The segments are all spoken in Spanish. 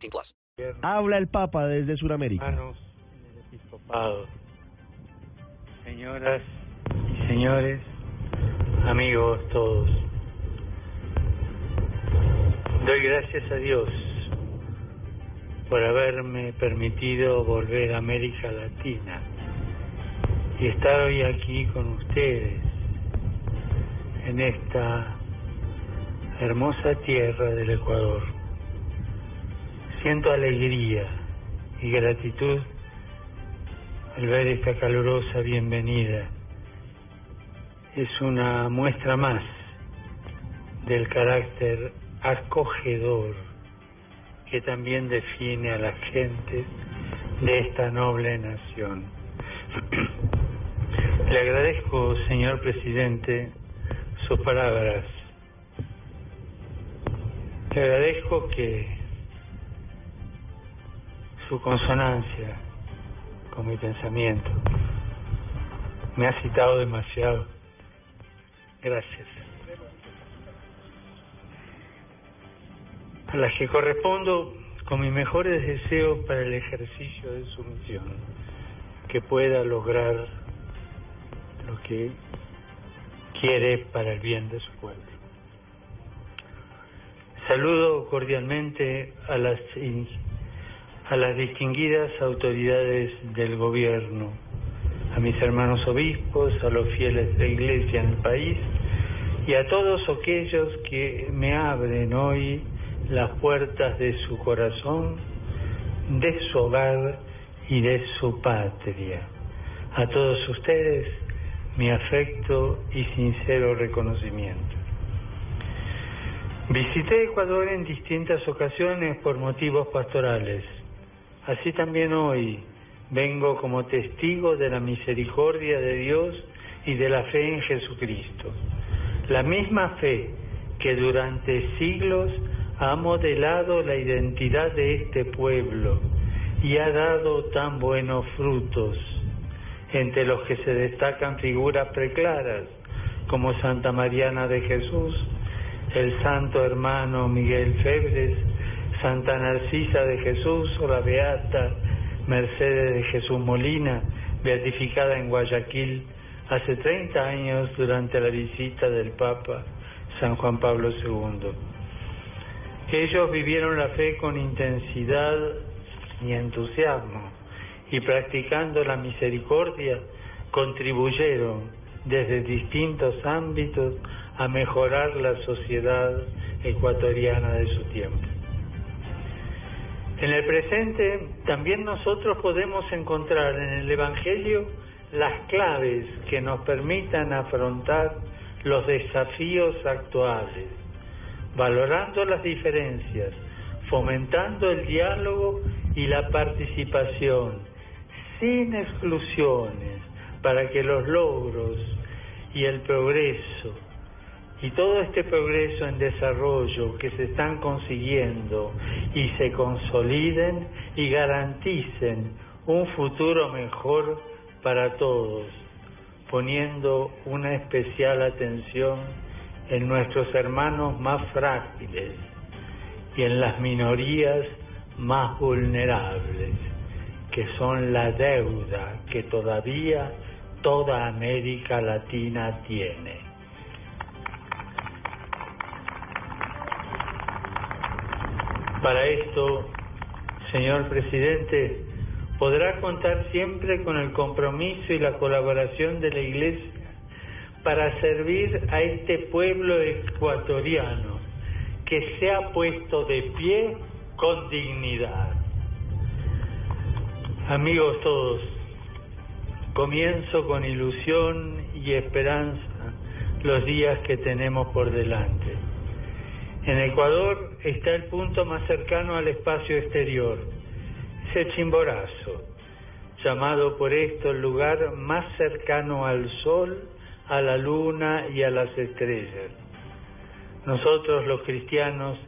18 plus. Habla el Papa desde Sudamérica. Hermanos en el episcopado, señoras y señores, amigos todos. Doy gracias a Dios por haberme permitido volver a América Latina y estar hoy aquí con ustedes en esta hermosa tierra del Ecuador. Siento alegría y gratitud al ver esta calurosa bienvenida. Es una muestra más del carácter acogedor que también define a la gente de esta noble nación. Le agradezco, señor presidente, sus palabras. Le agradezco que su consonancia con mi pensamiento me ha citado demasiado. Gracias. A las que correspondo con mis mejores deseos para el ejercicio de su misión, que pueda lograr lo que quiere para el bien de su pueblo. Saludo cordialmente a las, a las distinguidas autoridades del gobierno, a mis hermanos obispos, a los fieles de iglesia en el país y a todos aquellos que me abren hoy las puertas de su corazón, de su hogar y de su patria. A todos ustedes mi afecto y sincero reconocimiento. Visité Ecuador en distintas ocasiones por motivos pastorales. Así también hoy vengo como testigo de la misericordia de Dios y de la fe en Jesucristo. La misma fe que durante siglos ha modelado la identidad de este pueblo y ha dado tan buenos frutos, entre los que se destacan figuras preclaras como Santa Mariana de Jesús, el santo hermano Miguel Febres, Santa Narcisa de Jesús o la Beata Mercedes de Jesús Molina, beatificada en Guayaquil hace 30 años durante la visita del Papa San Juan Pablo II. Ellos vivieron la fe con intensidad y entusiasmo y practicando la misericordia contribuyeron desde distintos ámbitos a mejorar la sociedad ecuatoriana de su tiempo. En el presente también nosotros podemos encontrar en el Evangelio las claves que nos permitan afrontar los desafíos actuales, valorando las diferencias, fomentando el diálogo y la participación, sin exclusiones, para que los logros y el progreso y todo este progreso en desarrollo que se están consiguiendo y se consoliden y garanticen un futuro mejor para todos, poniendo una especial atención en nuestros hermanos más frágiles y en las minorías más vulnerables, que son la deuda que todavía toda América Latina tiene. Para esto, señor presidente, podrá contar siempre con el compromiso y la colaboración de la Iglesia para servir a este pueblo ecuatoriano que se ha puesto de pie con dignidad. Amigos todos, comienzo con ilusión y esperanza los días que tenemos por delante. En Ecuador está el punto más cercano al espacio exterior, Chimborazo, llamado por esto el lugar más cercano al Sol, a la Luna y a las estrellas. Nosotros los cristianos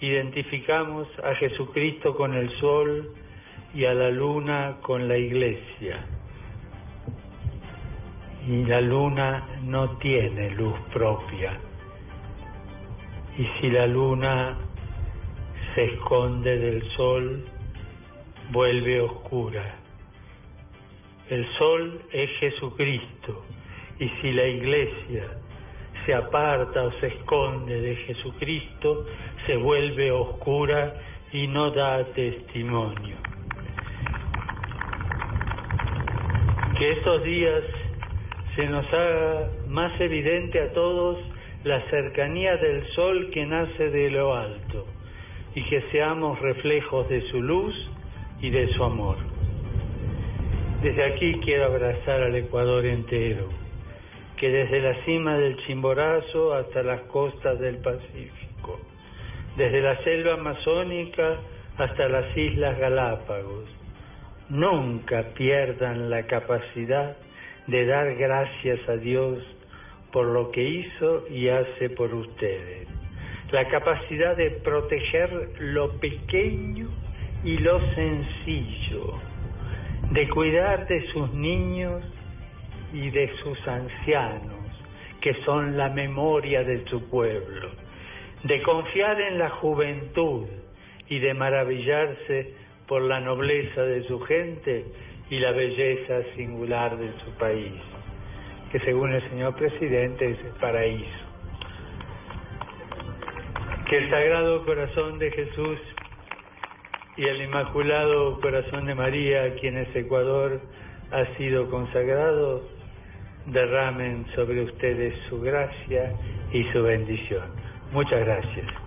identificamos a Jesucristo con el Sol y a la Luna con la Iglesia. Y la Luna no tiene luz propia. Y si la Luna se esconde del Sol, vuelve oscura. El Sol es Jesucristo y si la iglesia se aparta o se esconde de Jesucristo, se vuelve oscura y no da testimonio. Que estos días se nos haga más evidente a todos la cercanía del sol que nace de lo alto y que seamos reflejos de su luz y de su amor. Desde aquí quiero abrazar al Ecuador entero que desde la cima del Chimborazo hasta las costas del Pacífico, desde la selva amazónica hasta las Islas Galápagos, nunca pierdan la capacidad de dar gracias a Dios por lo que hizo y hace por ustedes, la capacidad de proteger lo pequeño y lo sencillo, de cuidar de sus niños y de sus ancianos, que son la memoria de su pueblo, de confiar en la juventud y de maravillarse por la nobleza de su gente y la belleza singular de su país, que según el señor presidente es el paraíso. Que el Sagrado Corazón de Jesús y el Inmaculado Corazón de María, quienes Ecuador ha sido consagrado, derramen sobre ustedes su gracia y su bendición. Muchas gracias.